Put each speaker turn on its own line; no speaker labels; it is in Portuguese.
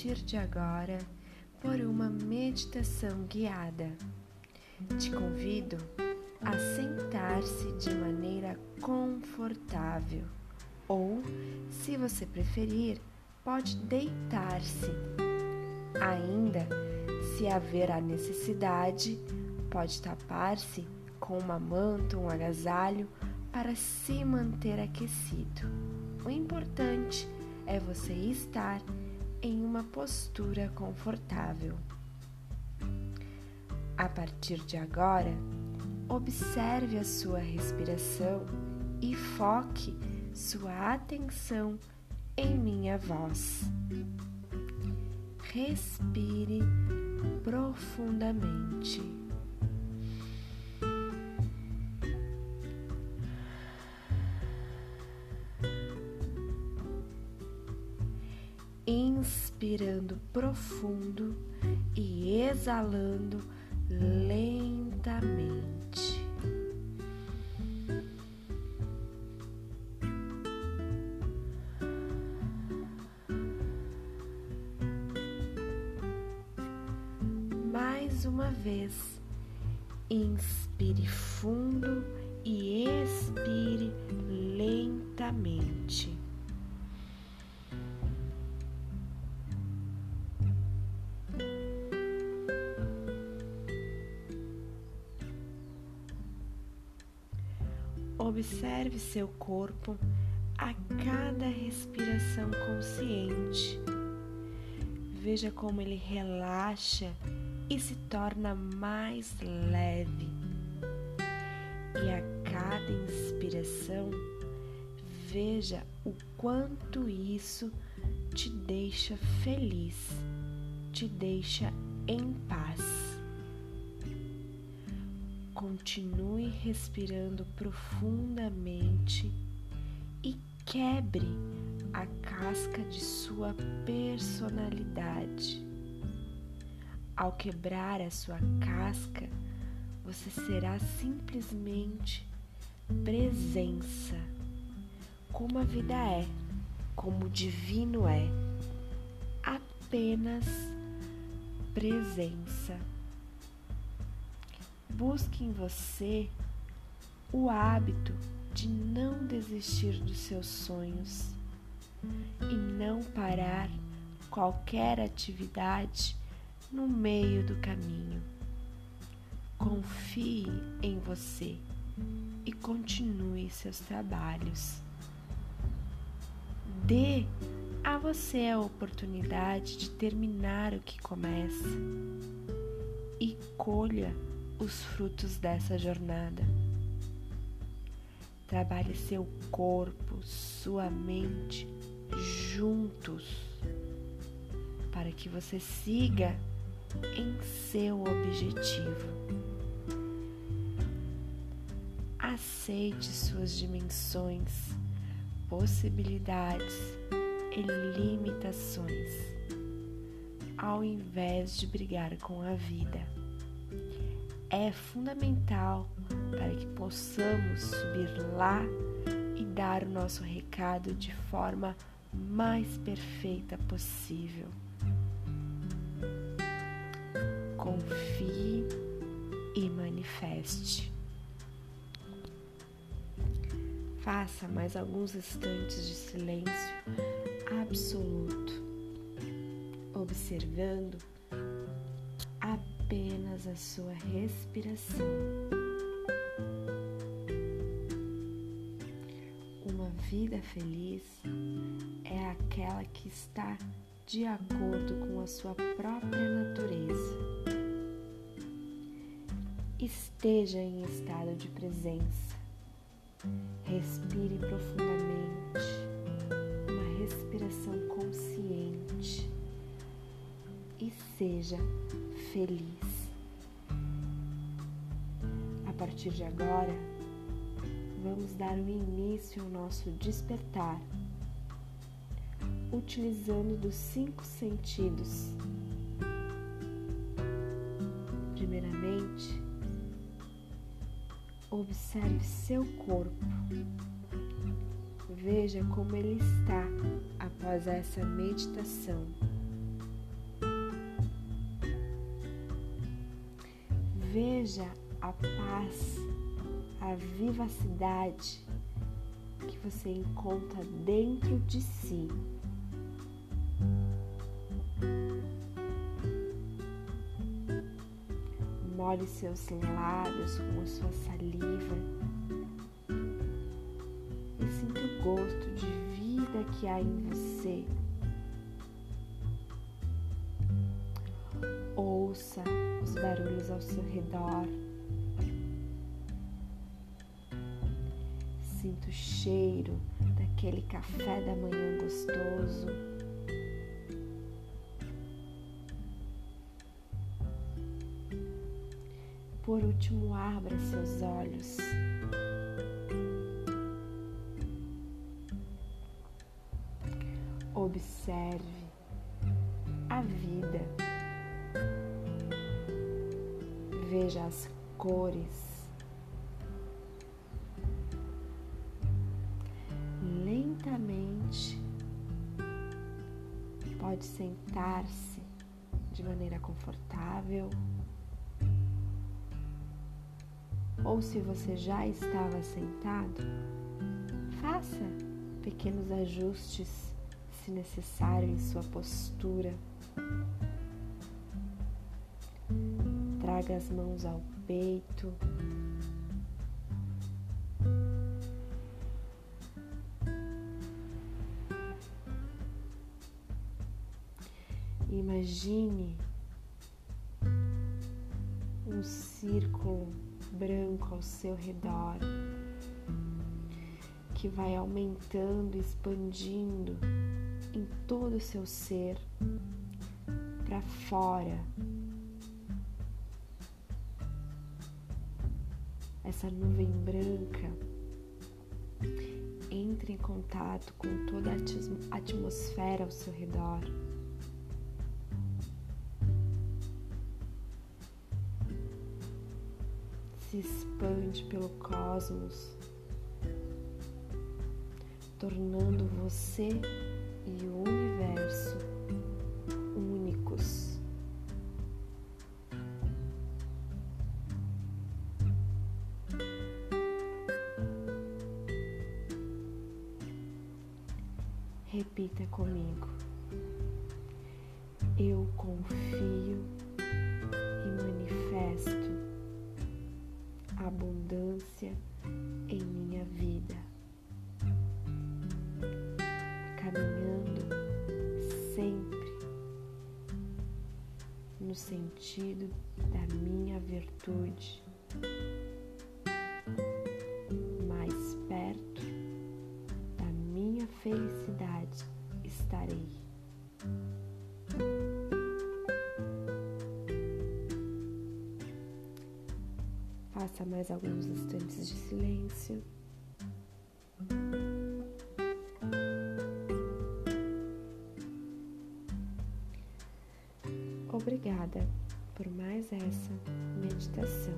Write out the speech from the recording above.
partir de agora por uma meditação guiada. Te convido a sentar-se de maneira confortável ou, se você preferir, pode deitar-se. Ainda, se haver a necessidade, pode tapar-se com uma manta ou um agasalho para se manter aquecido. O importante é você estar em uma postura confortável. A partir de agora, observe a sua respiração e foque sua atenção em minha voz. Respire profundamente. Inspirando profundo e exalando lentamente. Mais uma vez, inspire fundo e expire lentamente. Observe seu corpo a cada respiração consciente. Veja como ele relaxa e se torna mais leve. E a cada inspiração, veja o quanto isso te deixa feliz, te deixa em paz. Continue respirando profundamente e quebre a casca de sua personalidade. Ao quebrar a sua casca, você será simplesmente presença, como a vida é, como o divino é, apenas presença busque em você o hábito de não desistir dos seus sonhos e não parar qualquer atividade no meio do caminho. Confie em você e continue seus trabalhos. Dê a você a oportunidade de terminar o que começa e colha os frutos dessa jornada. Trabalhe seu corpo, sua mente juntos para que você siga em seu objetivo. Aceite suas dimensões, possibilidades e limitações, ao invés de brigar com a vida é fundamental para que possamos subir lá e dar o nosso recado de forma mais perfeita possível. Confie e manifeste. Faça mais alguns instantes de silêncio absoluto, observando apenas a sua respiração. Uma vida feliz é aquela que está de acordo com a sua própria natureza. Esteja em estado de presença. Respire profundamente, uma respiração consciente e seja feliz. A partir de agora, vamos dar o início ao nosso despertar, utilizando dos cinco sentidos. Primeiramente, observe seu corpo. Veja como ele está após essa meditação Veja a paz, a vivacidade que você encontra dentro de si. Molhe seus lábios com sua saliva e sinta o gosto de vida que há em você. Barulhos ao seu redor. Sinta o cheiro daquele café da manhã gostoso. Por último, abra seus olhos. Observe a vida. Veja as cores. Lentamente pode sentar-se de maneira confortável. Ou se você já estava sentado, faça pequenos ajustes se necessário em sua postura. Traga as mãos ao peito. Imagine um círculo branco ao seu redor que vai aumentando, expandindo em todo o seu ser para fora. Essa nuvem branca entre em contato com toda a atmosfera ao seu redor. Se expande pelo cosmos, tornando você e o universo únicos. Repita comigo. Eu confio e manifesto abundância em minha vida. Caminhando sempre no sentido da minha virtude, felicidade estarei. Faça mais alguns instantes de silêncio. Obrigada por mais essa meditação.